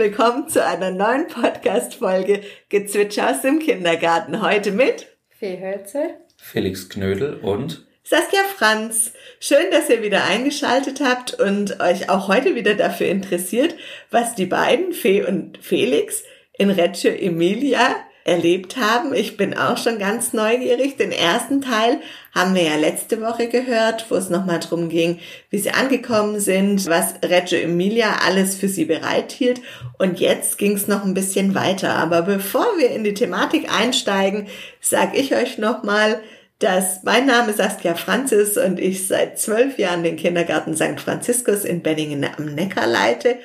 Willkommen zu einer neuen Podcast-Folge Gezwitscher aus dem Kindergarten. Heute mit Fee Hölzel, Felix Knödel und Saskia Franz. Schön, dass ihr wieder eingeschaltet habt und euch auch heute wieder dafür interessiert, was die beiden, Fee und Felix, in Reggio Emilia erlebt haben. Ich bin auch schon ganz neugierig. Den ersten Teil haben wir ja letzte Woche gehört, wo es nochmal drum ging, wie sie angekommen sind, was Reggio Emilia alles für sie bereithielt. Und jetzt ging es noch ein bisschen weiter. Aber bevor wir in die Thematik einsteigen, sage ich euch nochmal, dass mein Name Saskia Franzis und ich seit zwölf Jahren den Kindergarten St. Franziskus in Benningen am Neckar leite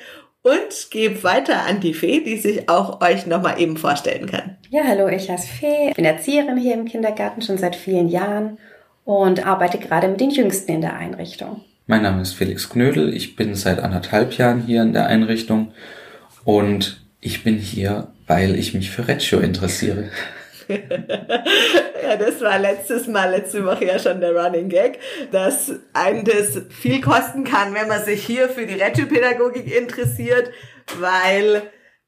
und gebe weiter an die Fee, die sich auch euch nochmal eben vorstellen kann. Ja, hallo, ich heiße Fee, bin Erzieherin hier im Kindergarten schon seit vielen Jahren und arbeite gerade mit den Jüngsten in der Einrichtung. Mein Name ist Felix Knödel, ich bin seit anderthalb Jahren hier in der Einrichtung und ich bin hier, weil ich mich für Reggio interessiere. Ja, das war letztes Mal, letzte Woche ja schon der Running Gag, dass einem das viel kosten kann, wenn man sich hier für die Rettungspädagogik interessiert, weil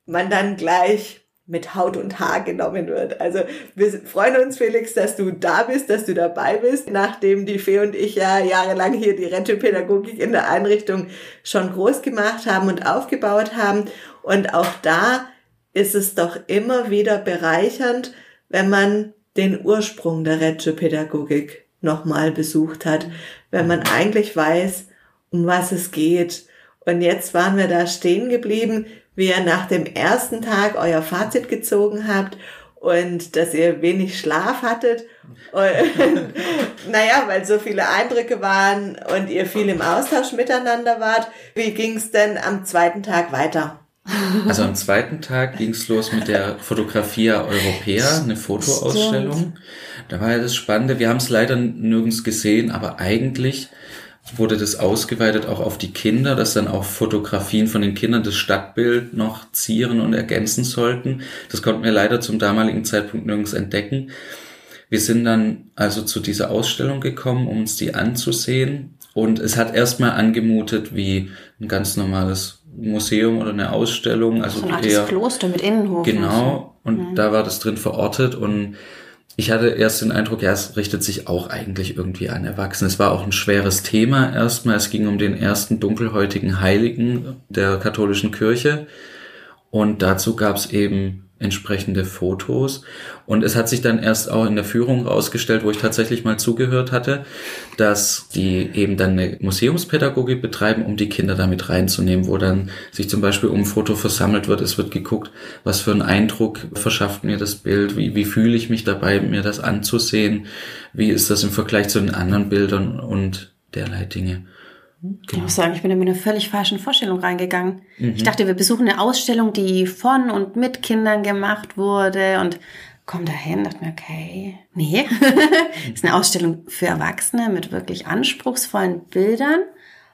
man dann gleich mit Haut und Haar genommen wird. Also wir freuen uns, Felix, dass du da bist, dass du dabei bist, nachdem die Fee und ich ja jahrelang hier die Rettepädagogik in der Einrichtung schon groß gemacht haben und aufgebaut haben. Und auch da ist es doch immer wieder bereichernd, wenn man den Ursprung der Reggio-Pädagogik nochmal besucht hat, wenn man eigentlich weiß, um was es geht. Und jetzt waren wir da stehen geblieben, wie ihr nach dem ersten Tag euer Fazit gezogen habt und dass ihr wenig Schlaf hattet. Und, naja, weil so viele Eindrücke waren und ihr viel im Austausch miteinander wart. Wie ging's denn am zweiten Tag weiter? Also am zweiten Tag ging es los mit der Fotografia Europäer, eine Fotoausstellung. Da war ja das Spannende, wir haben es leider nirgends gesehen, aber eigentlich wurde das ausgeweitet auch auf die Kinder, dass dann auch Fotografien von den Kindern das Stadtbild noch zieren und ergänzen sollten. Das konnten wir leider zum damaligen Zeitpunkt nirgends entdecken. Wir sind dann also zu dieser Ausstellung gekommen, um uns die anzusehen. Und es hat erstmal angemutet wie ein ganz normales Museum oder eine Ausstellung. Also so ein altes eher, Kloster mit Innenhof. Genau. Und, und mhm. da war das drin verortet und ich hatte erst den Eindruck, ja, es richtet sich auch eigentlich irgendwie an Erwachsene. Es war auch ein schweres Thema erstmal. Es ging um den ersten dunkelhäutigen Heiligen der katholischen Kirche. Und dazu gab es eben entsprechende Fotos. Und es hat sich dann erst auch in der Führung rausgestellt, wo ich tatsächlich mal zugehört hatte, dass die eben dann eine Museumspädagogik betreiben, um die Kinder damit reinzunehmen, wo dann sich zum Beispiel um ein Foto versammelt wird. Es wird geguckt, was für einen Eindruck verschafft mir das Bild, wie, wie fühle ich mich dabei, mir das anzusehen, wie ist das im Vergleich zu den anderen Bildern und derlei Dinge. Genau. Ich muss sagen, ich bin mit einer völlig falschen Vorstellung reingegangen. Mhm. Ich dachte, wir besuchen eine Ausstellung, die von und mit Kindern gemacht wurde und komm dahin, dachte mir, okay, nee, das ist eine Ausstellung für Erwachsene mit wirklich anspruchsvollen Bildern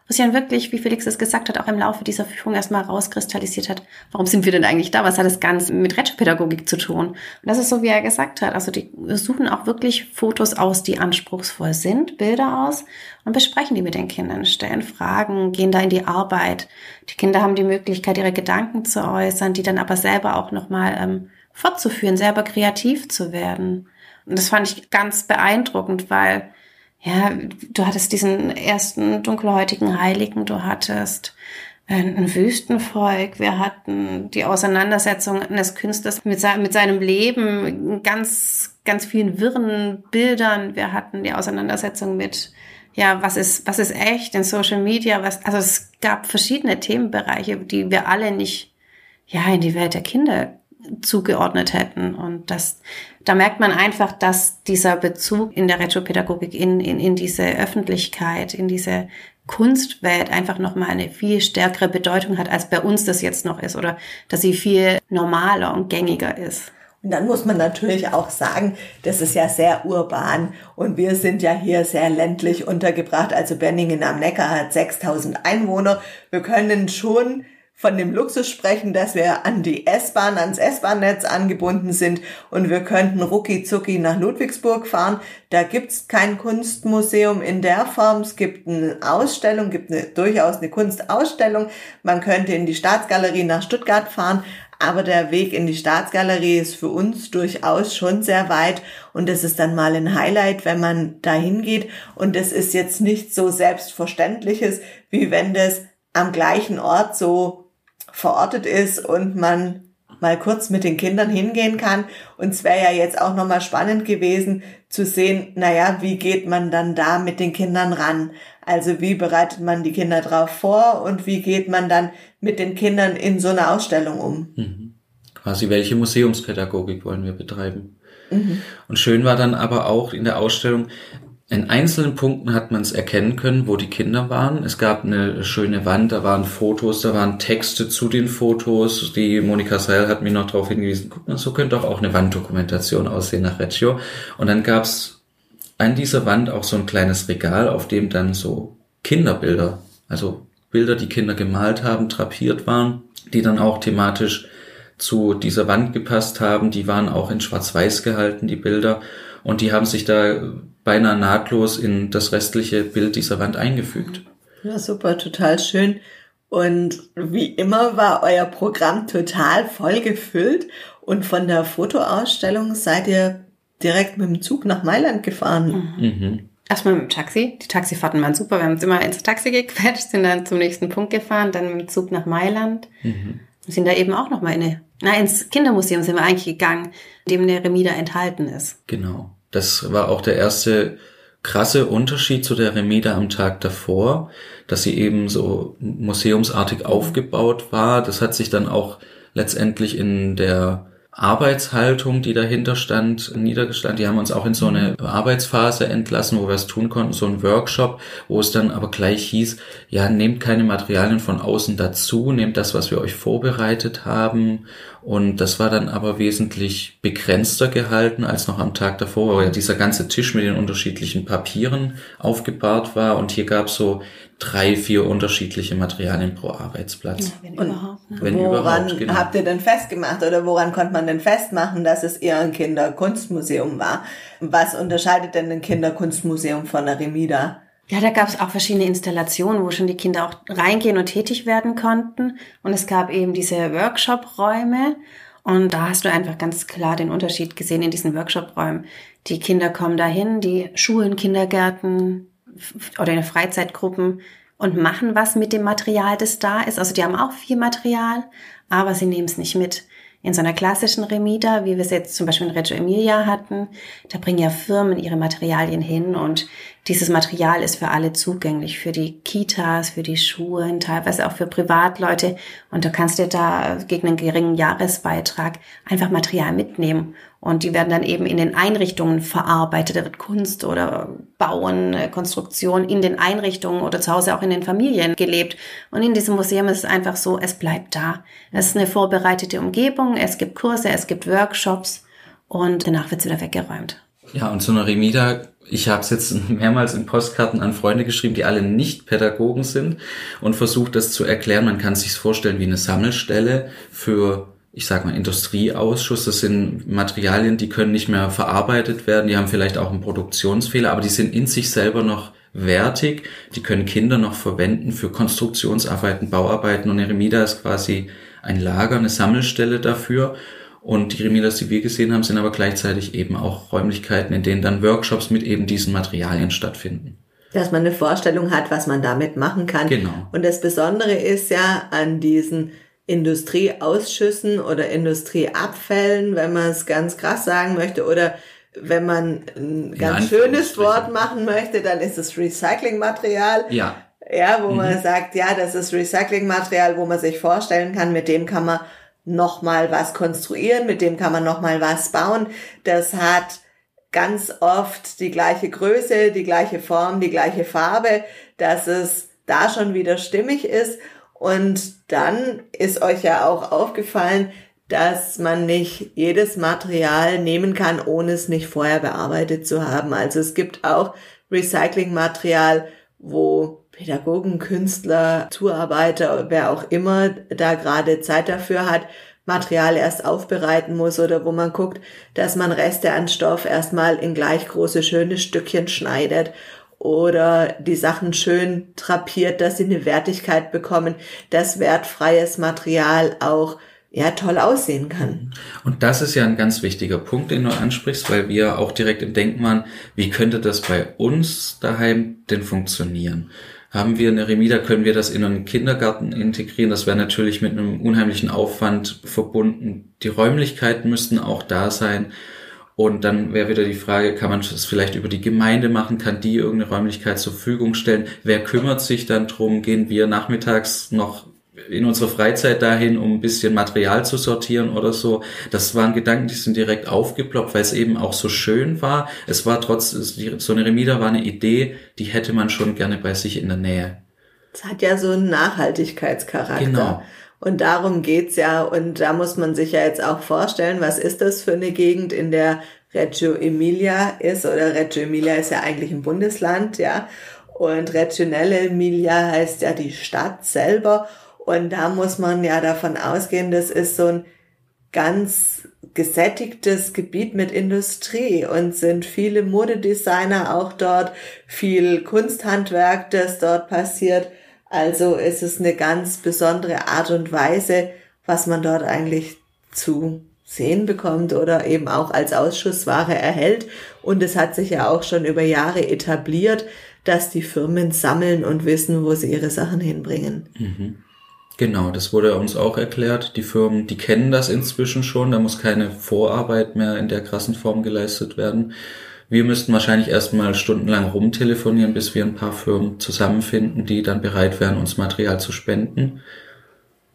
was ja wirklich, wie Felix es gesagt hat, auch im Laufe dieser Führung erstmal rauskristallisiert hat, warum sind wir denn eigentlich da? Was hat das Ganze mit Rettungspädagogik zu tun? Und das ist so, wie er gesagt hat. Also die suchen auch wirklich Fotos aus, die anspruchsvoll sind, Bilder aus und besprechen die mit den Kindern, stellen Fragen, gehen da in die Arbeit. Die Kinder haben die Möglichkeit, ihre Gedanken zu äußern, die dann aber selber auch nochmal ähm, fortzuführen, selber kreativ zu werden. Und das fand ich ganz beeindruckend, weil ja, du hattest diesen ersten dunkelhäutigen Heiligen, du hattest ein Wüstenvolk, wir hatten die Auseinandersetzung eines Künstlers mit, mit seinem Leben, ganz, ganz vielen wirren Bildern, wir hatten die Auseinandersetzung mit, ja, was ist, was ist echt in Social Media, was, also es gab verschiedene Themenbereiche, die wir alle nicht, ja, in die Welt der Kinder zugeordnet hätten. Und das, da merkt man einfach, dass dieser Bezug in der Retropädagogik in, in, in diese Öffentlichkeit, in diese Kunstwelt einfach nochmal eine viel stärkere Bedeutung hat, als bei uns das jetzt noch ist oder dass sie viel normaler und gängiger ist. Und dann muss man natürlich auch sagen, das ist ja sehr urban und wir sind ja hier sehr ländlich untergebracht. Also Benningen am Neckar hat 6000 Einwohner. Wir können schon von dem Luxus sprechen, dass wir an die S-Bahn, ans S-Bahn-Netz angebunden sind und wir könnten rucki zucki nach Ludwigsburg fahren. Da gibt's kein Kunstmuseum in der Form. Es gibt eine Ausstellung, gibt eine, durchaus eine Kunstausstellung. Man könnte in die Staatsgalerie nach Stuttgart fahren, aber der Weg in die Staatsgalerie ist für uns durchaus schon sehr weit und das ist dann mal ein Highlight, wenn man da hingeht und es ist jetzt nicht so selbstverständliches, wie wenn das am gleichen Ort so verortet ist und man mal kurz mit den Kindern hingehen kann. Und es wäre ja jetzt auch nochmal spannend gewesen zu sehen, naja, wie geht man dann da mit den Kindern ran? Also wie bereitet man die Kinder drauf vor und wie geht man dann mit den Kindern in so einer Ausstellung um? Mhm. Quasi, welche Museumspädagogik wollen wir betreiben? Mhm. Und schön war dann aber auch in der Ausstellung, in einzelnen Punkten hat man es erkennen können, wo die Kinder waren. Es gab eine schöne Wand, da waren Fotos, da waren Texte zu den Fotos. Die Monika Seil hat mich noch darauf hingewiesen, guck mal, so könnte doch auch eine Wanddokumentation aussehen nach Reggio. Und dann gab's an dieser Wand auch so ein kleines Regal, auf dem dann so Kinderbilder, also Bilder, die Kinder gemalt haben, drapiert waren, die dann auch thematisch zu dieser Wand gepasst haben. Die waren auch in Schwarz-Weiß gehalten, die Bilder. Und die haben sich da beinahe nahtlos in das restliche Bild dieser Wand eingefügt. Ja, super, total schön. Und wie immer war euer Programm total voll gefüllt und von der Fotoausstellung seid ihr direkt mit dem Zug nach Mailand gefahren. Mhm. Erstmal mit dem Taxi. Die Taxifahrten waren super. Wir haben uns immer ins Taxi gequetscht, sind dann zum nächsten Punkt gefahren, dann mit dem Zug nach Mailand. Mhm. sind da eben auch nochmal in eine, na, ins Kindermuseum sind wir eigentlich gegangen, in dem eine Remida enthalten ist. Genau. Das war auch der erste krasse Unterschied zu der Remida am Tag davor, dass sie eben so museumsartig aufgebaut war. Das hat sich dann auch letztendlich in der Arbeitshaltung, die dahinter stand, niedergestanden. Die haben uns auch in so eine Arbeitsphase entlassen, wo wir es tun konnten, so ein Workshop, wo es dann aber gleich hieß, ja, nehmt keine Materialien von außen dazu, nehmt das, was wir euch vorbereitet haben. Und das war dann aber wesentlich begrenzter gehalten als noch am Tag davor, wo ja dieser ganze Tisch mit den unterschiedlichen Papieren aufgebahrt war. Und hier gab es so drei, vier unterschiedliche Materialien pro Arbeitsplatz. Ja, wenn Und überhaupt. Ne? Wenn woran überhaupt, genau. habt ihr denn festgemacht oder woran konnte man denn festmachen, dass es eher ein Kinderkunstmuseum war? Was unterscheidet denn ein Kinderkunstmuseum von der Remida? Ja, da gab es auch verschiedene Installationen, wo schon die Kinder auch reingehen und tätig werden konnten. Und es gab eben diese Workshop-Räume. Und da hast du einfach ganz klar den Unterschied gesehen in diesen Workshop-Räumen. Die Kinder kommen dahin, die Schulen, Kindergärten, oder in Freizeitgruppen und machen was mit dem Material, das da ist. Also die haben auch viel Material, aber sie nehmen es nicht mit. In so einer klassischen Remida, wie wir es jetzt zum Beispiel in Reggio Emilia hatten, da bringen ja Firmen ihre Materialien hin und dieses Material ist für alle zugänglich, für die Kitas, für die Schulen, teilweise auch für Privatleute. Und du kannst dir da gegen einen geringen Jahresbeitrag einfach Material mitnehmen. Und die werden dann eben in den Einrichtungen verarbeitet. Da wird Kunst oder Bauen, äh, Konstruktion in den Einrichtungen oder zu Hause auch in den Familien gelebt. Und in diesem Museum ist es einfach so, es bleibt da. Es ist eine vorbereitete Umgebung, es gibt Kurse, es gibt Workshops und danach wird es wieder weggeräumt. Ja, und so eine Remida ich habe es jetzt mehrmals in Postkarten an Freunde geschrieben, die alle nicht Pädagogen sind und versucht das zu erklären. Man kann sich vorstellen wie eine Sammelstelle für, ich sag mal, Industrieausschuss. Das sind Materialien, die können nicht mehr verarbeitet werden. Die haben vielleicht auch einen Produktionsfehler, aber die sind in sich selber noch wertig. Die können Kinder noch verwenden für Konstruktionsarbeiten, Bauarbeiten. Und Eremida ist quasi ein Lager, eine Sammelstelle dafür. Und die Remidas, die wir gesehen haben, sind aber gleichzeitig eben auch Räumlichkeiten, in denen dann Workshops mit eben diesen Materialien stattfinden. Dass man eine Vorstellung hat, was man damit machen kann. Genau. Und das Besondere ist ja an diesen Industrieausschüssen oder Industrieabfällen, wenn man es ganz krass sagen möchte, oder wenn man ein ganz schönes Wort machen möchte, dann ist es Recyclingmaterial. Ja. Ja, wo mhm. man sagt, ja, das ist Recyclingmaterial, wo man sich vorstellen kann, mit dem kann man noch mal was konstruieren, mit dem kann man noch mal was bauen. Das hat ganz oft die gleiche Größe, die gleiche Form, die gleiche Farbe, dass es da schon wieder stimmig ist. Und dann ist euch ja auch aufgefallen, dass man nicht jedes Material nehmen kann, ohne es nicht vorher bearbeitet zu haben. Also es gibt auch Recyclingmaterial, wo Pädagogen, Künstler, Zuarbeiter, wer auch immer da gerade Zeit dafür hat, Material erst aufbereiten muss oder wo man guckt, dass man Reste an Stoff erstmal in gleich große schöne Stückchen schneidet oder die Sachen schön drapiert, dass sie eine Wertigkeit bekommen, dass wertfreies Material auch ja toll aussehen kann. Und das ist ja ein ganz wichtiger Punkt, den du ansprichst, weil wir auch direkt im Denken waren, wie könnte das bei uns daheim denn funktionieren? Haben wir eine Remida, können wir das in einen Kindergarten integrieren? Das wäre natürlich mit einem unheimlichen Aufwand verbunden. Die Räumlichkeiten müssten auch da sein. Und dann wäre wieder die Frage, kann man das vielleicht über die Gemeinde machen? Kann die irgendeine Räumlichkeit zur Verfügung stellen? Wer kümmert sich dann drum? Gehen wir nachmittags noch in unserer Freizeit dahin, um ein bisschen Material zu sortieren oder so. Das waren Gedanken, die sind direkt aufgeploppt, weil es eben auch so schön war. Es war trotz, so eine Remida war eine Idee, die hätte man schon gerne bei sich in der Nähe. Es hat ja so einen Nachhaltigkeitscharakter. Genau. Und darum geht's ja. Und da muss man sich ja jetzt auch vorstellen, was ist das für eine Gegend, in der Reggio Emilia ist, oder Reggio Emilia ist ja eigentlich ein Bundesland, ja. Und Regionelle Emilia heißt ja die Stadt selber. Und da muss man ja davon ausgehen, das ist so ein ganz gesättigtes Gebiet mit Industrie und sind viele Modedesigner auch dort, viel Kunsthandwerk, das dort passiert. Also ist es eine ganz besondere Art und Weise, was man dort eigentlich zu sehen bekommt oder eben auch als Ausschussware erhält. Und es hat sich ja auch schon über Jahre etabliert, dass die Firmen sammeln und wissen, wo sie ihre Sachen hinbringen. Mhm. Genau, das wurde uns auch erklärt. Die Firmen, die kennen das inzwischen schon. Da muss keine Vorarbeit mehr in der krassen Form geleistet werden. Wir müssten wahrscheinlich erstmal stundenlang rumtelefonieren, bis wir ein paar Firmen zusammenfinden, die dann bereit wären, uns Material zu spenden.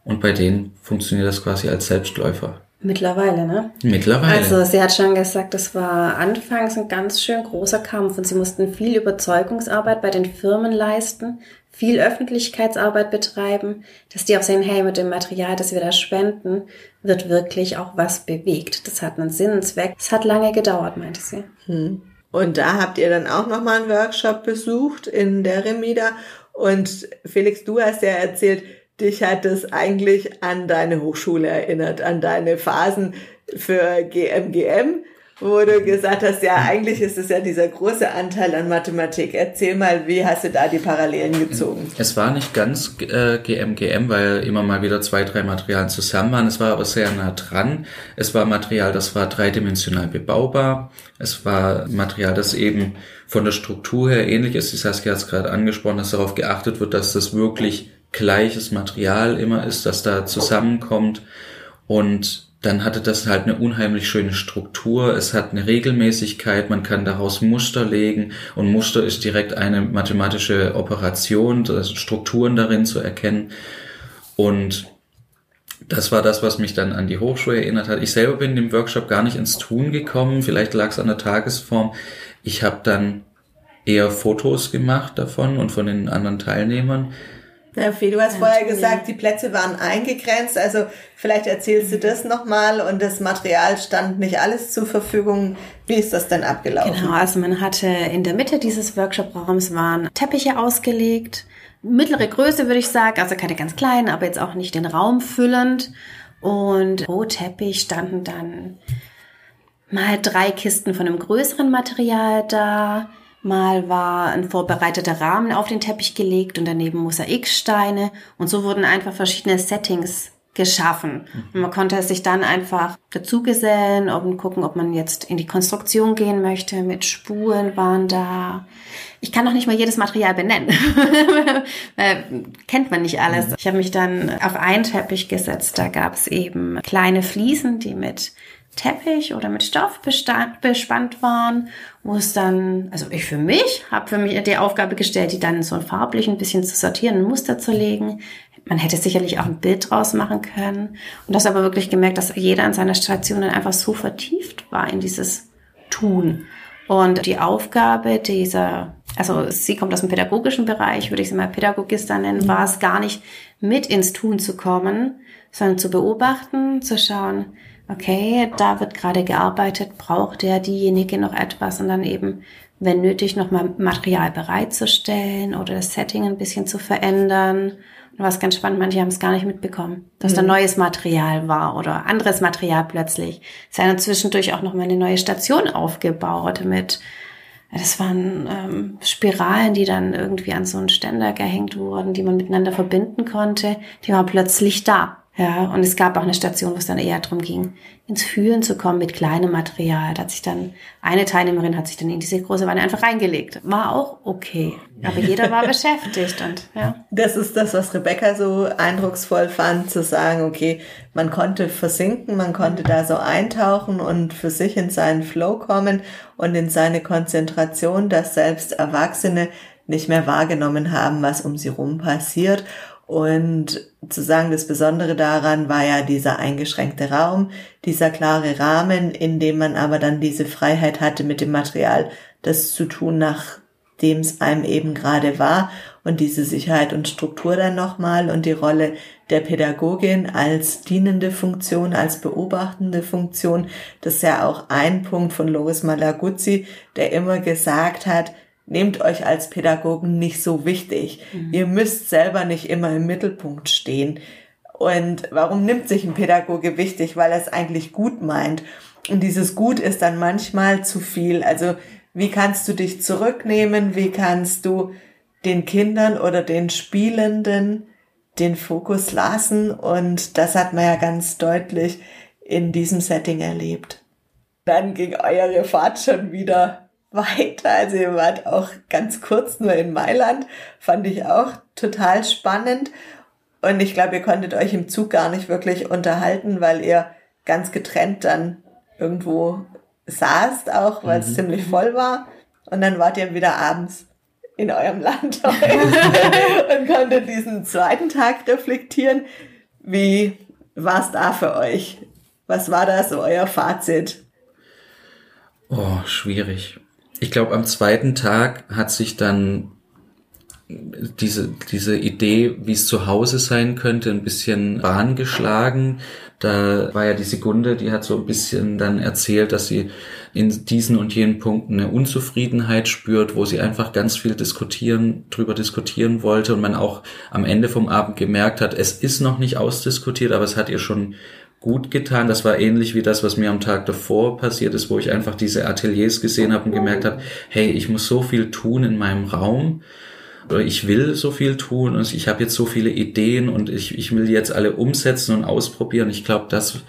Und bei denen funktioniert das quasi als Selbstläufer. Mittlerweile, ne? Mittlerweile. Also sie hat schon gesagt, das war anfangs ein ganz schön großer Kampf und sie mussten viel Überzeugungsarbeit bei den Firmen leisten, viel Öffentlichkeitsarbeit betreiben, dass die auch sehen, hey, mit dem Material, das wir da spenden, wird wirklich auch was bewegt. Das hat einen Sinn, einen Zweck. Es hat lange gedauert, meinte sie. Hm. Und da habt ihr dann auch nochmal einen Workshop besucht in der Remida. Und Felix, du hast ja erzählt, dich hat es eigentlich an deine Hochschule erinnert, an deine Phasen für GMGM, wo du gesagt hast, ja, eigentlich ist es ja dieser große Anteil an Mathematik. Erzähl mal, wie hast du da die Parallelen gezogen? Es war nicht ganz äh, GMGM, weil immer mal wieder zwei, drei Materialien zusammen waren. Es war aber sehr nah dran. Es war Material, das war dreidimensional bebaubar. Es war Material, das eben von der Struktur her ähnlich ist. Die Saskia hat es gerade angesprochen, dass darauf geachtet wird, dass das wirklich gleiches Material immer ist, das da zusammenkommt. Und dann hatte das halt eine unheimlich schöne Struktur. Es hat eine Regelmäßigkeit. Man kann daraus Muster legen. Und Muster ist direkt eine mathematische Operation, also Strukturen darin zu erkennen. Und das war das, was mich dann an die Hochschule erinnert hat. Ich selber bin im Workshop gar nicht ins Tun gekommen. Vielleicht lag es an der Tagesform. Ich habe dann eher Fotos gemacht davon und von den anderen Teilnehmern. Ja, Fee, du hast ja, vorher gesagt, die Plätze waren eingegrenzt. Also vielleicht erzählst du das nochmal und das Material stand nicht alles zur Verfügung. Wie ist das denn abgelaufen? Genau, also man hatte in der Mitte dieses Workshop-Raums waren Teppiche ausgelegt. Mittlere Größe würde ich sagen, also keine ganz kleinen, aber jetzt auch nicht den Raum füllend. Und pro Teppich standen dann mal drei Kisten von einem größeren Material da Mal war ein vorbereiteter Rahmen auf den Teppich gelegt und daneben Mosaiksteine. Und so wurden einfach verschiedene Settings geschaffen. Und man konnte sich dann einfach dazugesellen und gucken, ob man jetzt in die Konstruktion gehen möchte. Mit Spuren waren da. Ich kann noch nicht mal jedes Material benennen. Kennt man nicht alles. Ich habe mich dann auf einen Teppich gesetzt. Da gab es eben kleine Fliesen, die mit Teppich oder mit Stoff bespannt waren, wo es dann, also ich für mich, habe für mich die Aufgabe gestellt, die dann so farblich ein bisschen zu sortieren, ein Muster zu legen. Man hätte sicherlich auch ein Bild draus machen können. Und das aber wirklich gemerkt, dass jeder an seiner Station dann einfach so vertieft war in dieses Tun. Und die Aufgabe dieser, also sie kommt aus dem pädagogischen Bereich, würde ich sie mal Pädagogista nennen, war es gar nicht mit ins Tun zu kommen, sondern zu beobachten, zu schauen, okay, da wird gerade gearbeitet, braucht der diejenige noch etwas und dann eben wenn nötig, nochmal Material bereitzustellen oder das Setting ein bisschen zu verändern. Und was ganz spannend, manche haben es gar nicht mitbekommen, dass da Mhm. neues Material war oder anderes Material plötzlich. Es ist ja dann zwischendurch auch nochmal eine neue Station aufgebaut mit, das waren ähm, Spiralen, die dann irgendwie an so einen Ständer gehängt wurden, die man miteinander verbinden konnte. Die waren plötzlich da. Ja, und es gab auch eine Station, wo es dann eher darum ging, ins Fühlen zu kommen mit kleinem Material. Da hat sich dann, eine Teilnehmerin hat sich dann in diese große Wanne einfach reingelegt. War auch okay. Aber jeder war beschäftigt und, ja. Das ist das, was Rebecca so eindrucksvoll fand, zu sagen, okay, man konnte versinken, man konnte da so eintauchen und für sich in seinen Flow kommen und in seine Konzentration, dass selbst Erwachsene nicht mehr wahrgenommen haben, was um sie rum passiert. Und zu sagen, das Besondere daran war ja dieser eingeschränkte Raum, dieser klare Rahmen, in dem man aber dann diese Freiheit hatte, mit dem Material das zu tun, nachdem es einem eben gerade war. Und diese Sicherheit und Struktur dann nochmal und die Rolle der Pädagogin als dienende Funktion, als beobachtende Funktion. Das ist ja auch ein Punkt von Loris Malaguzzi, der immer gesagt hat, nehmt euch als Pädagogen nicht so wichtig. Ihr müsst selber nicht immer im Mittelpunkt stehen. Und warum nimmt sich ein Pädagoge wichtig? Weil er es eigentlich gut meint. Und dieses Gut ist dann manchmal zu viel. Also wie kannst du dich zurücknehmen? Wie kannst du den Kindern oder den Spielenden den Fokus lassen? Und das hat man ja ganz deutlich in diesem Setting erlebt. Dann ging eure Fahrt schon wieder weiter. Also ihr wart auch ganz kurz nur in Mailand. Fand ich auch total spannend. Und ich glaube, ihr konntet euch im Zug gar nicht wirklich unterhalten, weil ihr ganz getrennt dann irgendwo saßt, auch weil es ziemlich voll war. Und dann wart ihr wieder abends in eurem Land und konntet diesen zweiten Tag reflektieren. Wie war es da für euch? Was war da so euer Fazit? Oh, schwierig. Ich glaube, am zweiten Tag hat sich dann diese, diese Idee, wie es zu Hause sein könnte, ein bisschen Bahn geschlagen. Da war ja die Sekunde, die hat so ein bisschen dann erzählt, dass sie in diesen und jenen Punkten eine Unzufriedenheit spürt, wo sie einfach ganz viel diskutieren, drüber diskutieren wollte und man auch am Ende vom Abend gemerkt hat, es ist noch nicht ausdiskutiert, aber es hat ihr schon gut getan. Das war ähnlich wie das, was mir am Tag davor passiert ist, wo ich einfach diese Ateliers gesehen habe und gemerkt habe, hey, ich muss so viel tun in meinem Raum oder ich will so viel tun und ich habe jetzt so viele Ideen und ich, ich will jetzt alle umsetzen und ausprobieren. Ich glaube, das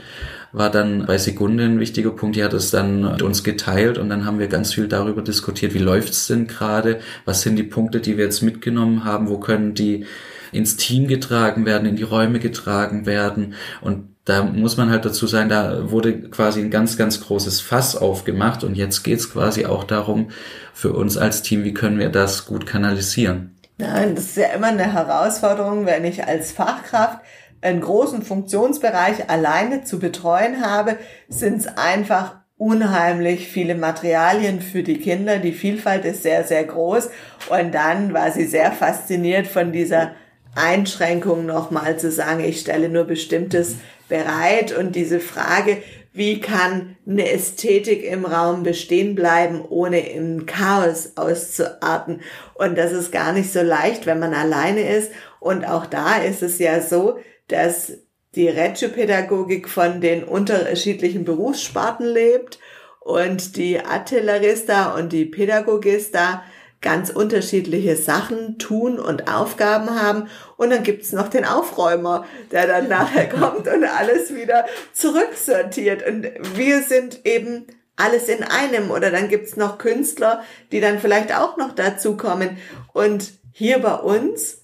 war dann bei Sekunde ein wichtiger Punkt. Die hat es dann mit uns geteilt und dann haben wir ganz viel darüber diskutiert, wie läuft's denn gerade, was sind die Punkte, die wir jetzt mitgenommen haben, wo können die ins Team getragen werden, in die Räume getragen werden und da muss man halt dazu sagen, da wurde quasi ein ganz, ganz großes Fass aufgemacht und jetzt geht's quasi auch darum, für uns als Team, wie können wir das gut kanalisieren. Nein, das ist ja immer eine Herausforderung, wenn ich als Fachkraft einen großen Funktionsbereich alleine zu betreuen habe, sind es einfach unheimlich viele Materialien für die Kinder. Die Vielfalt ist sehr, sehr groß. Und dann war sie sehr fasziniert von dieser Einschränkung nochmal zu sagen, ich stelle nur bestimmtes bereit und diese Frage, wie kann eine Ästhetik im Raum bestehen bleiben, ohne in Chaos auszuarten. Und das ist gar nicht so leicht, wenn man alleine ist. Und auch da ist es ja so, dass die Reggio-Pädagogik von den unterschiedlichen Berufssparten lebt und die Artillerista und die Pädagogista ganz unterschiedliche Sachen tun und Aufgaben haben. Und dann gibt's noch den Aufräumer, der dann nachher kommt und alles wieder zurücksortiert. Und wir sind eben alles in einem. Oder dann gibt's noch Künstler, die dann vielleicht auch noch dazukommen. Und hier bei uns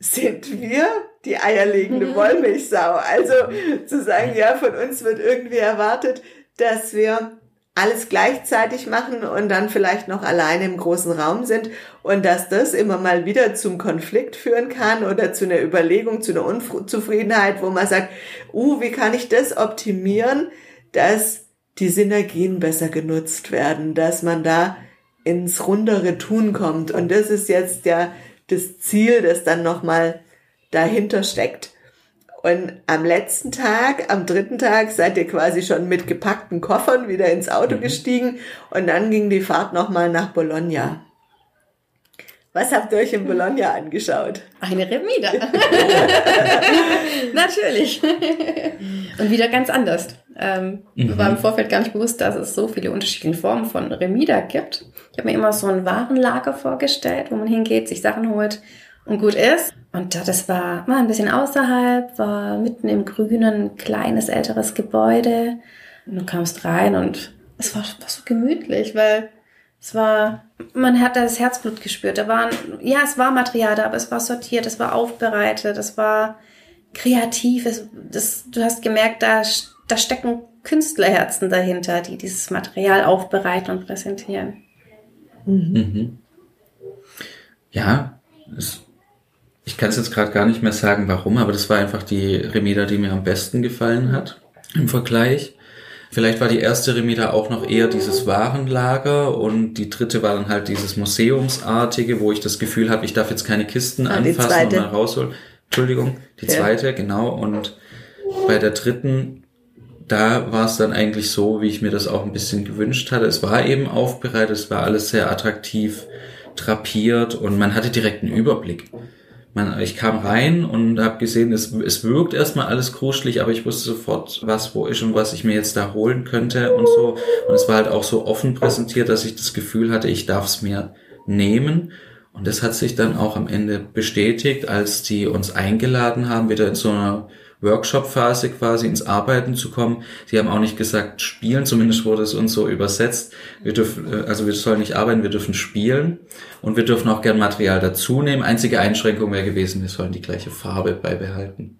sind wir die eierlegende Wollmilchsau. Also zu sagen, ja, von uns wird irgendwie erwartet, dass wir alles gleichzeitig machen und dann vielleicht noch alleine im großen Raum sind und dass das immer mal wieder zum Konflikt führen kann oder zu einer Überlegung, zu einer Unzufriedenheit, wo man sagt, uh, wie kann ich das optimieren, dass die Synergien besser genutzt werden, dass man da ins rundere Tun kommt. Und das ist jetzt ja das Ziel, das dann nochmal dahinter steckt. Und am letzten Tag, am dritten Tag, seid ihr quasi schon mit gepackten Koffern wieder ins Auto mhm. gestiegen und dann ging die Fahrt nochmal nach Bologna. Was habt ihr euch in Bologna angeschaut? Eine Remida. Natürlich. Und wieder ganz anders. Ähm, mhm. War im Vorfeld gar nicht bewusst, dass es so viele unterschiedliche Formen von Remida gibt. Ich habe mir immer so ein Warenlager vorgestellt, wo man hingeht, sich Sachen holt und gut ist. Und das war, war ein bisschen außerhalb, war mitten im Grünen, kleines, älteres Gebäude. Und du kamst rein und es war, war so gemütlich, weil es war, man hat das Herzblut gespürt. Da waren, ja, es war Material da, aber es war sortiert, es war aufbereitet, es war kreativ. Es, das, du hast gemerkt, da, da stecken Künstlerherzen dahinter, die dieses Material aufbereiten und präsentieren. Mhm. Mhm. Ja, es ich kann es jetzt gerade gar nicht mehr sagen, warum, aber das war einfach die Remeda, die mir am besten gefallen hat im Vergleich. Vielleicht war die erste Remeda auch noch eher dieses Warenlager und die dritte war dann halt dieses Museumsartige, wo ich das Gefühl habe, ich darf jetzt keine Kisten ah, anfassen und mal rausholen. Entschuldigung, die ja. zweite, genau. Und bei der dritten, da war es dann eigentlich so, wie ich mir das auch ein bisschen gewünscht hatte. Es war eben aufbereitet, es war alles sehr attraktiv drapiert und man hatte direkt einen Überblick man, ich kam rein und habe gesehen, es, es wirkt erstmal alles kuschelig, aber ich wusste sofort, was wo ist und was ich mir jetzt da holen könnte und so. Und es war halt auch so offen präsentiert, dass ich das Gefühl hatte, ich darf es mir nehmen. Und das hat sich dann auch am Ende bestätigt, als die uns eingeladen haben, wieder in so einer Workshop-Phase quasi ins Arbeiten zu kommen. Sie haben auch nicht gesagt spielen, zumindest wurde es uns so übersetzt. Wir dürfen, äh, also wir sollen nicht arbeiten, wir dürfen spielen und wir dürfen auch gern Material dazu nehmen. Einzige Einschränkung wäre gewesen, wir sollen die gleiche Farbe beibehalten.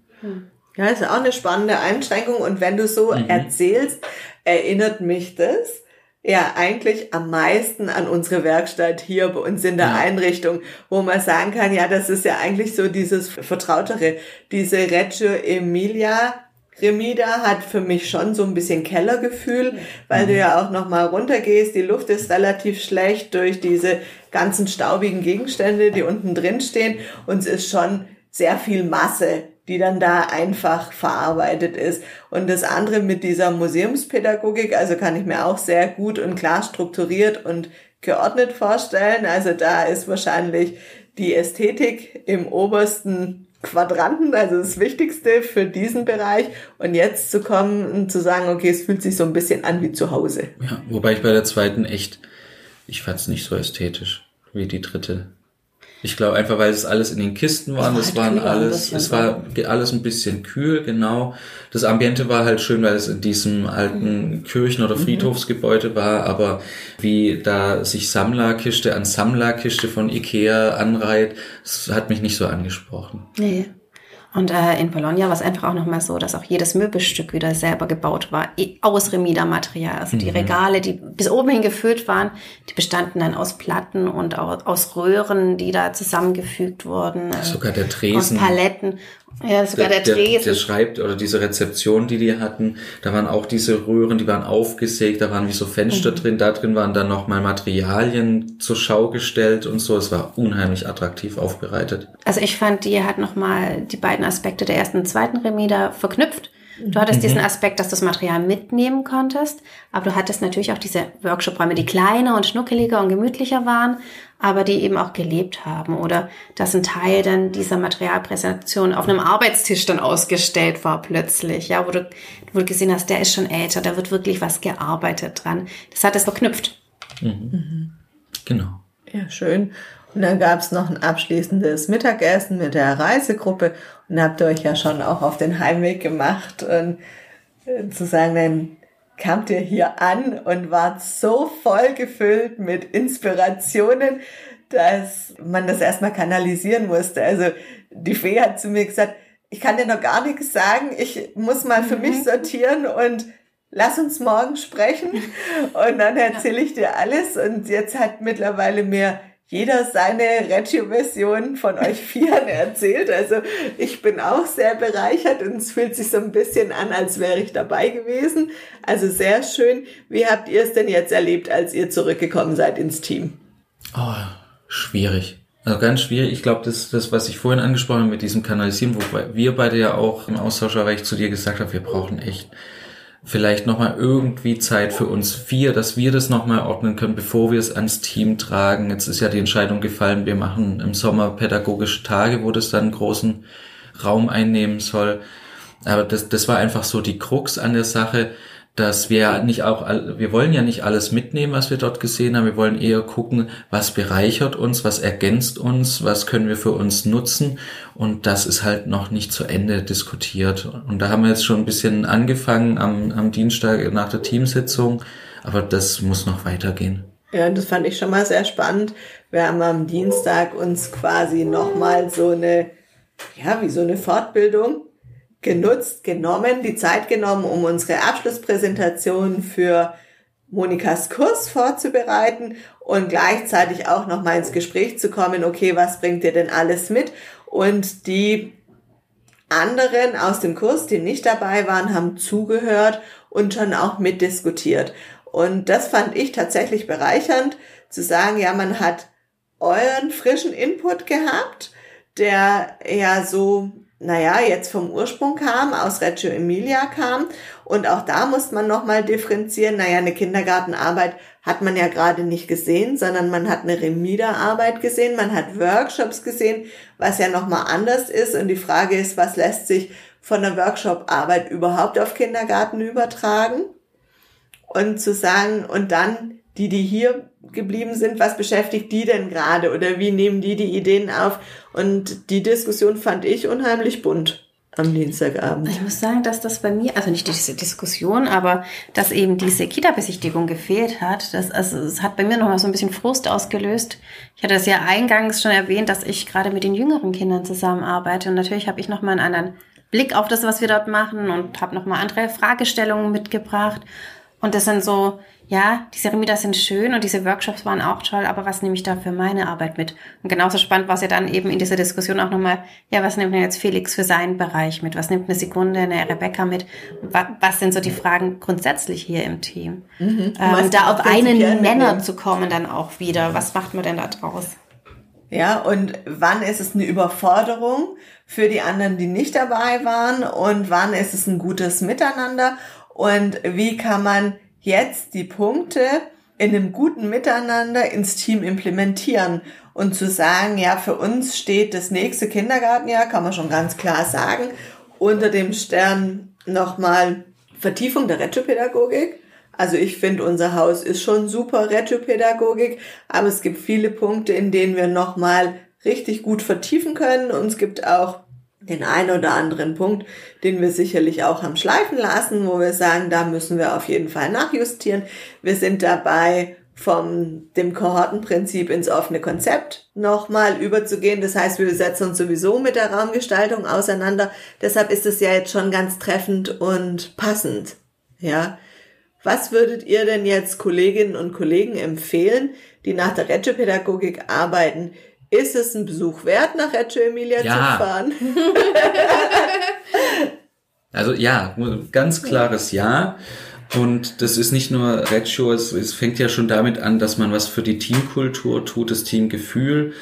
Ja, ist auch eine spannende Einschränkung und wenn du so mhm. erzählst, erinnert mich das ja eigentlich am meisten an unsere Werkstatt hier bei uns in der ja. Einrichtung, wo man sagen kann, ja, das ist ja eigentlich so dieses Vertrautere. Diese Reggio Emilia Remida hat für mich schon so ein bisschen Kellergefühl, weil mhm. du ja auch noch mal runtergehst. Die Luft ist relativ schlecht durch diese ganzen staubigen Gegenstände, die unten drin stehen. Und es ist schon sehr viel Masse, die dann da einfach verarbeitet ist. Und das andere mit dieser Museumspädagogik, also kann ich mir auch sehr gut und klar strukturiert und geordnet vorstellen. Also da ist wahrscheinlich die Ästhetik im obersten Quadranten, also das Wichtigste für diesen Bereich. Und jetzt zu kommen und zu sagen, okay, es fühlt sich so ein bisschen an wie zu Hause. Ja, wobei ich bei der zweiten echt, ich fand es nicht so ästhetisch wie die dritte. Ich glaube einfach, weil es alles in den Kisten waren, das, war das halt waren alles, es war alles ein bisschen kühl, genau. Das Ambiente war halt schön, weil es in diesem alten mhm. Kirchen- oder mhm. Friedhofsgebäude war, aber wie da sich Sammlerkiste an Sammlerkiste von Ikea anreiht, das hat mich nicht so angesprochen. Nee. Und äh, in Bologna war es einfach auch nochmal so, dass auch jedes Möbelstück wieder selber gebaut war, aus Remida-Material. Also die mhm. Regale, die bis oben hin gefüllt waren, die bestanden dann aus Platten und aus Röhren, die da zusammengefügt wurden. Äh, Sogar der Tresen. Aus Paletten. Ja, sogar der, der Dreh. Der, der schreibt, oder diese Rezeption, die die hatten, da waren auch diese Röhren, die waren aufgesägt, da waren wie so Fenster mhm. drin, da drin waren dann nochmal Materialien zur Schau gestellt und so. Es war unheimlich attraktiv aufbereitet. Also ich fand, die hat nochmal die beiden Aspekte der ersten und zweiten Remida verknüpft. Du hattest mhm. diesen Aspekt, dass du das Material mitnehmen konntest, aber du hattest natürlich auch diese Workshop-Räume, die kleiner und schnuckeliger und gemütlicher waren, aber die eben auch gelebt haben oder dass ein Teil dann dieser Materialpräsentation auf einem Arbeitstisch dann ausgestellt war plötzlich, ja, wo du, wo du gesehen hast, der ist schon älter, da wird wirklich was gearbeitet dran. Das hat es verknüpft. Mhm. Mhm. Genau. Ja, schön. Und dann gab's noch ein abschließendes Mittagessen mit der Reisegruppe und habt ihr euch ja schon auch auf den Heimweg gemacht und äh, zu sagen, dann kamt ihr hier an und wart so voll gefüllt mit Inspirationen, dass man das erstmal kanalisieren musste. Also die Fee hat zu mir gesagt, ich kann dir noch gar nichts sagen, ich muss mal für mich mhm. sortieren und lass uns morgen sprechen und dann erzähle ich dir alles und jetzt hat mittlerweile mir jeder seine Reggio-Version von euch Vieren erzählt. Also ich bin auch sehr bereichert und es fühlt sich so ein bisschen an, als wäre ich dabei gewesen. Also sehr schön. Wie habt ihr es denn jetzt erlebt, als ihr zurückgekommen seid ins Team? Oh, schwierig. Also ganz schwierig. Ich glaube, das das, was ich vorhin angesprochen habe mit diesem Kanalisieren, wo wir beide ja auch im Austausch weil ich zu dir gesagt habe, wir brauchen echt vielleicht nochmal irgendwie Zeit für uns vier, dass wir das nochmal ordnen können, bevor wir es ans Team tragen. Jetzt ist ja die Entscheidung gefallen, wir machen im Sommer pädagogische Tage, wo das dann großen Raum einnehmen soll. Aber das, das war einfach so die Krux an der Sache dass wir nicht auch, wir wollen ja nicht alles mitnehmen, was wir dort gesehen haben. Wir wollen eher gucken, was bereichert uns, was ergänzt uns, was können wir für uns nutzen. Und das ist halt noch nicht zu Ende diskutiert. Und da haben wir jetzt schon ein bisschen angefangen am, am Dienstag nach der Teamsitzung. Aber das muss noch weitergehen. Ja, das fand ich schon mal sehr spannend. Wir haben am Dienstag uns quasi nochmal so eine, ja, wie so eine Fortbildung genutzt, genommen, die Zeit genommen, um unsere Abschlusspräsentation für Monikas Kurs vorzubereiten und gleichzeitig auch noch mal ins Gespräch zu kommen, okay, was bringt ihr denn alles mit? Und die anderen aus dem Kurs, die nicht dabei waren, haben zugehört und schon auch mitdiskutiert. Und das fand ich tatsächlich bereichernd, zu sagen, ja, man hat euren frischen Input gehabt, der ja so naja, jetzt vom Ursprung kam, aus Reggio Emilia kam. Und auch da muss man nochmal differenzieren. Naja, eine Kindergartenarbeit hat man ja gerade nicht gesehen, sondern man hat eine Remida-Arbeit gesehen, man hat Workshops gesehen, was ja nochmal anders ist. Und die Frage ist, was lässt sich von der Workshop-Arbeit überhaupt auf Kindergarten übertragen? Und zu sagen, und dann die, die hier geblieben sind, was beschäftigt die denn gerade oder wie nehmen die die Ideen auf? Und die Diskussion fand ich unheimlich bunt am Dienstagabend. Ich muss sagen, dass das bei mir, also nicht diese Diskussion, aber dass eben diese Kita-Besichtigung gefehlt hat, das, also es hat bei mir nochmal so ein bisschen Frust ausgelöst. Ich hatte es ja eingangs schon erwähnt, dass ich gerade mit den jüngeren Kindern zusammenarbeite und natürlich habe ich nochmal einen anderen Blick auf das, was wir dort machen und habe nochmal andere Fragestellungen mitgebracht. Und das sind so, ja, diese Remidas sind schön und diese Workshops waren auch toll, aber was nehme ich da für meine Arbeit mit? Und genauso spannend war es ja dann eben in dieser Diskussion auch nochmal, ja, was nimmt denn jetzt Felix für seinen Bereich mit? Was nimmt eine Sekunde, eine Rebecca mit? Was sind so die Fragen grundsätzlich hier im Team? Mhm. Ähm, da auf einen Nenner zu kommen dann auch wieder. Was macht man denn da draus? Ja, und wann ist es eine Überforderung für die anderen, die nicht dabei waren? Und wann ist es ein gutes Miteinander? Und wie kann man jetzt die Punkte in einem guten Miteinander ins Team implementieren und zu sagen, ja, für uns steht das nächste Kindergartenjahr, kann man schon ganz klar sagen, unter dem Stern nochmal Vertiefung der Retropädagogik. Also ich finde, unser Haus ist schon super Retropädagogik, aber es gibt viele Punkte, in denen wir nochmal richtig gut vertiefen können und es gibt auch den einen oder anderen Punkt, den wir sicherlich auch haben schleifen lassen, wo wir sagen, da müssen wir auf jeden Fall nachjustieren. Wir sind dabei, vom dem Kohortenprinzip ins offene Konzept nochmal überzugehen. Das heißt, wir setzen uns sowieso mit der Raumgestaltung auseinander. Deshalb ist es ja jetzt schon ganz treffend und passend. Ja. Was würdet ihr denn jetzt Kolleginnen und Kollegen empfehlen, die nach der Reggio-Pädagogik arbeiten, ist es ein Besuch wert, nach Reggio Emilia ja. zu fahren? also ja, ganz klares Ja. Und das ist nicht nur Reggio, es, es fängt ja schon damit an, dass man was für die Teamkultur tut, das Teamgefühl.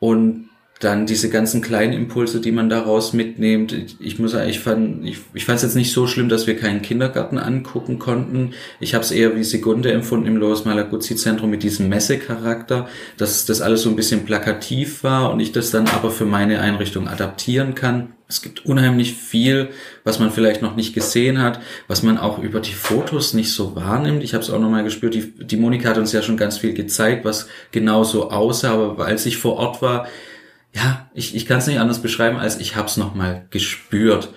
Und dann diese ganzen kleinen Impulse, die man daraus mitnimmt. Ich muss sagen, ich fand ich, ich jetzt nicht so schlimm, dass wir keinen Kindergarten angucken konnten. Ich habe es eher wie Sekunde empfunden im Lois Malaguzzi Zentrum mit diesem Messecharakter, dass das alles so ein bisschen plakativ war und ich das dann aber für meine Einrichtung adaptieren kann. Es gibt unheimlich viel, was man vielleicht noch nicht gesehen hat, was man auch über die Fotos nicht so wahrnimmt. Ich habe es auch nochmal gespürt, die, die Monika hat uns ja schon ganz viel gezeigt, was genau so aussah, aber als ich vor Ort war, ja, ich, ich kann es nicht anders beschreiben, als ich hab's noch mal gespürt,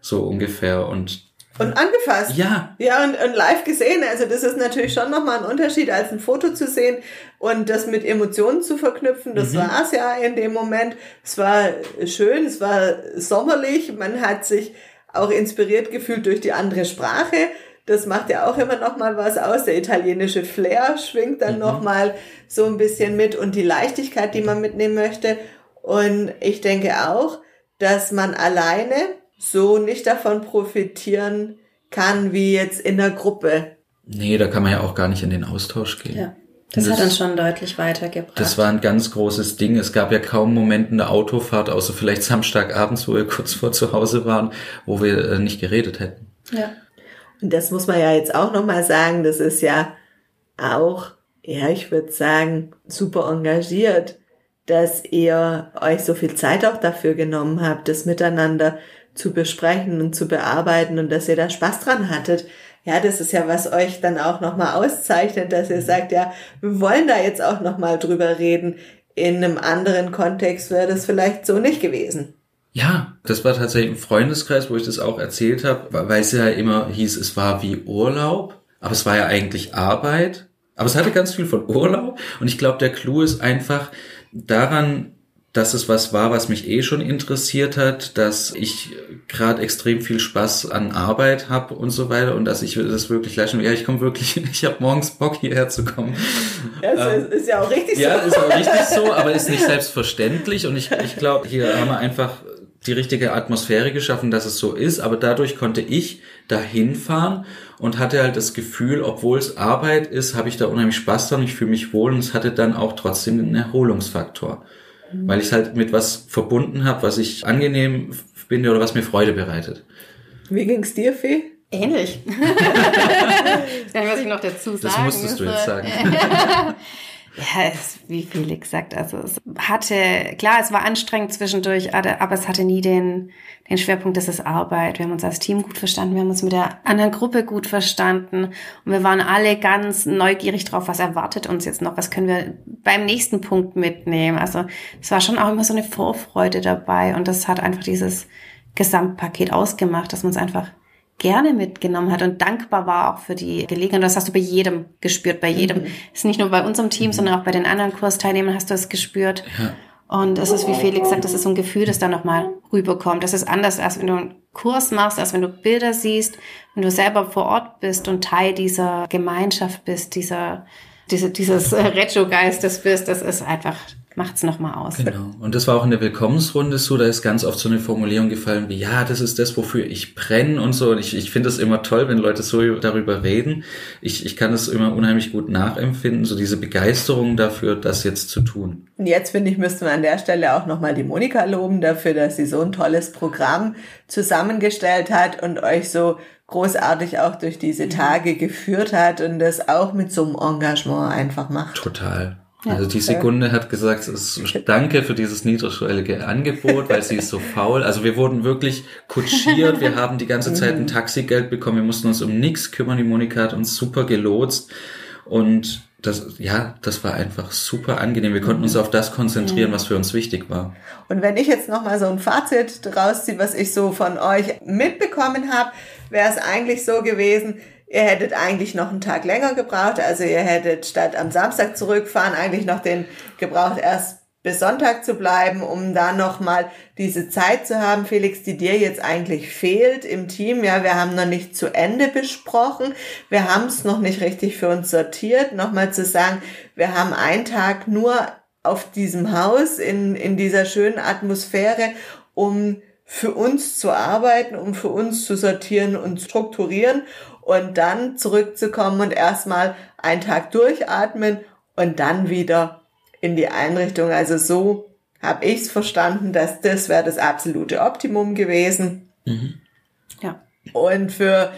so ungefähr und und angefasst. Ja. Ja, und, und live gesehen. Also das ist natürlich schon nochmal ein Unterschied, als ein Foto zu sehen und das mit Emotionen zu verknüpfen. Das mhm. war es ja in dem Moment. Es war schön, es war sommerlich. Man hat sich auch inspiriert gefühlt durch die andere Sprache. Das macht ja auch immer nochmal was aus. Der italienische Flair schwingt dann mhm. nochmal so ein bisschen mit und die Leichtigkeit, die man mitnehmen möchte. Und ich denke auch, dass man alleine so nicht davon profitieren kann, wie jetzt in der Gruppe. Nee, da kann man ja auch gar nicht in den Austausch gehen. Ja. Das, das, hat uns schon deutlich weitergebracht. Das war ein ganz großes Ding. Es gab ja kaum Momente in der Autofahrt, außer vielleicht Samstagabends, wo wir kurz vor zu Hause waren, wo wir äh, nicht geredet hätten. Ja. Und das muss man ja jetzt auch nochmal sagen, das ist ja auch, ja, ich würde sagen, super engagiert, dass ihr euch so viel Zeit auch dafür genommen habt, das miteinander zu besprechen und zu bearbeiten und dass ihr da Spaß dran hattet ja, das ist ja, was euch dann auch nochmal auszeichnet, dass ihr sagt, ja, wir wollen da jetzt auch nochmal drüber reden. In einem anderen Kontext wäre das vielleicht so nicht gewesen. Ja, das war tatsächlich im Freundeskreis, wo ich das auch erzählt habe, weil es ja immer hieß, es war wie Urlaub, aber es war ja eigentlich Arbeit. Aber es hatte ganz viel von Urlaub und ich glaube, der Clou ist einfach daran, dass es was war, was mich eh schon interessiert hat, dass ich gerade extrem viel Spaß an Arbeit habe und so weiter und dass ich das wirklich leisten Ja, ich komme wirklich, ich habe morgens Bock hierher zu kommen. Ja, ähm, ist ja auch richtig so. Ja, ist auch richtig so, aber ist nicht selbstverständlich und ich, ich glaube, hier haben wir einfach die richtige Atmosphäre geschaffen, dass es so ist, aber dadurch konnte ich dahin fahren und hatte halt das Gefühl, obwohl es Arbeit ist, habe ich da unheimlich Spaß dran, ich fühle mich wohl und es hatte dann auch trotzdem einen Erholungsfaktor weil ich es halt mit was verbunden habe, was ich angenehm finde oder was mir Freude bereitet. Wie ging's dir, Fee? Ähnlich. das was ich noch dazu sagen Das musstest du jetzt sagen. Ja, es, wie Felix sagt, also es hatte, klar, es war anstrengend zwischendurch, aber es hatte nie den, den Schwerpunkt, das ist Arbeit. Wir haben uns als Team gut verstanden, wir haben uns mit der anderen Gruppe gut verstanden und wir waren alle ganz neugierig drauf, was erwartet uns jetzt noch, was können wir beim nächsten Punkt mitnehmen. Also es war schon auch immer so eine Vorfreude dabei und das hat einfach dieses Gesamtpaket ausgemacht, dass man es einfach gerne mitgenommen hat und dankbar war auch für die Gelegenheit. Das hast du bei jedem gespürt, bei jedem. Mhm. ist nicht nur bei unserem Team, mhm. sondern auch bei den anderen Kursteilnehmern hast du es gespürt. Ja. Und es ist, wie Felix sagt, das ist so ein Gefühl, das da nochmal rüberkommt. Das ist anders, als wenn du einen Kurs machst, als wenn du Bilder siehst, wenn du selber vor Ort bist und Teil dieser Gemeinschaft bist, dieser, diese, dieses Retro-Geistes bist. Das ist einfach macht's noch mal aus. Genau. Und das war auch in der Willkommensrunde so, da ist ganz oft so eine Formulierung gefallen wie, ja, das ist das, wofür ich brenne und so. Und ich, ich finde es immer toll, wenn Leute so darüber reden. Ich, ich kann es immer unheimlich gut nachempfinden, so diese Begeisterung dafür, das jetzt zu tun. Und jetzt finde ich, müssten wir an der Stelle auch nochmal die Monika loben dafür, dass sie so ein tolles Programm zusammengestellt hat und euch so großartig auch durch diese. Tage geführt hat und das auch mit so einem Engagement einfach macht. Total. Also die Sekunde hat gesagt, ist, danke für dieses niedrigschwellige Angebot, weil sie ist so faul. Also wir wurden wirklich kutschiert, wir haben die ganze Zeit ein Taxigeld bekommen, wir mussten uns um nichts kümmern, die Monika hat uns super gelotst. Und das, ja, das war einfach super angenehm. Wir konnten uns auf das konzentrieren, was für uns wichtig war. Und wenn ich jetzt nochmal so ein Fazit rausziehe, was ich so von euch mitbekommen habe, wäre es eigentlich so gewesen, Ihr hättet eigentlich noch einen Tag länger gebraucht, also ihr hättet statt am Samstag zurückfahren eigentlich noch den gebraucht, erst bis Sonntag zu bleiben, um da nochmal diese Zeit zu haben, Felix, die dir jetzt eigentlich fehlt im Team. Ja, wir haben noch nicht zu Ende besprochen. Wir haben es noch nicht richtig für uns sortiert. Nochmal zu sagen, wir haben einen Tag nur auf diesem Haus in, in dieser schönen Atmosphäre, um für uns zu arbeiten, um für uns zu sortieren und strukturieren und dann zurückzukommen und erstmal einen Tag durchatmen und dann wieder in die Einrichtung. Also so habe ich es verstanden, dass das wäre das absolute Optimum gewesen. Mhm. Ja. Und für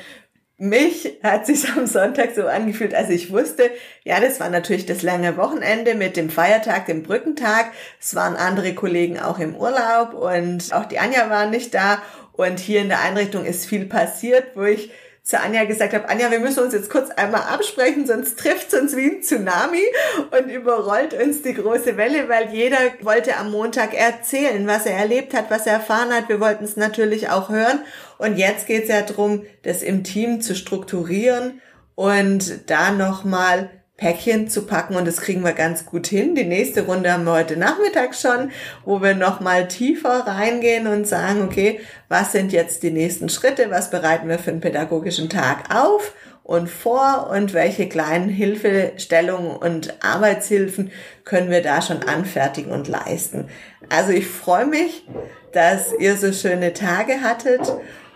mich hat sich am Sonntag so angefühlt, als ich wusste, ja, das war natürlich das lange Wochenende mit dem Feiertag, dem Brückentag. Es waren andere Kollegen auch im Urlaub und auch die Anja war nicht da. Und hier in der Einrichtung ist viel passiert, wo ich zu Anja gesagt habe, Anja, wir müssen uns jetzt kurz einmal absprechen, sonst trifft uns wie ein Tsunami und überrollt uns die große Welle, weil jeder wollte am Montag erzählen, was er erlebt hat, was er erfahren hat. Wir wollten es natürlich auch hören. Und jetzt geht es ja darum, das im Team zu strukturieren und da nochmal Päckchen zu packen und das kriegen wir ganz gut hin. Die nächste Runde haben wir heute Nachmittag schon, wo wir nochmal tiefer reingehen und sagen, okay, was sind jetzt die nächsten Schritte, was bereiten wir für einen pädagogischen Tag auf und vor und welche kleinen Hilfestellungen und Arbeitshilfen können wir da schon anfertigen und leisten. Also ich freue mich, dass ihr so schöne Tage hattet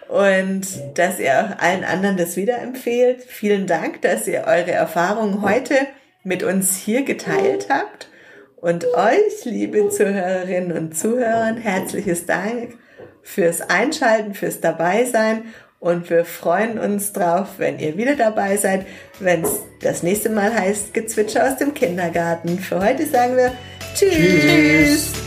und dass ihr auch allen anderen das wieder empfehlt. Vielen Dank, dass ihr eure Erfahrungen heute mit uns hier geteilt habt. Und euch, liebe Zuhörerinnen und Zuhörer, herzliches Dank fürs Einschalten, fürs Dabeisein. Und wir freuen uns drauf, wenn ihr wieder dabei seid, wenn es das nächste Mal heißt Gezwitscher aus dem Kindergarten. Für heute sagen wir Tschüss. Tschüss.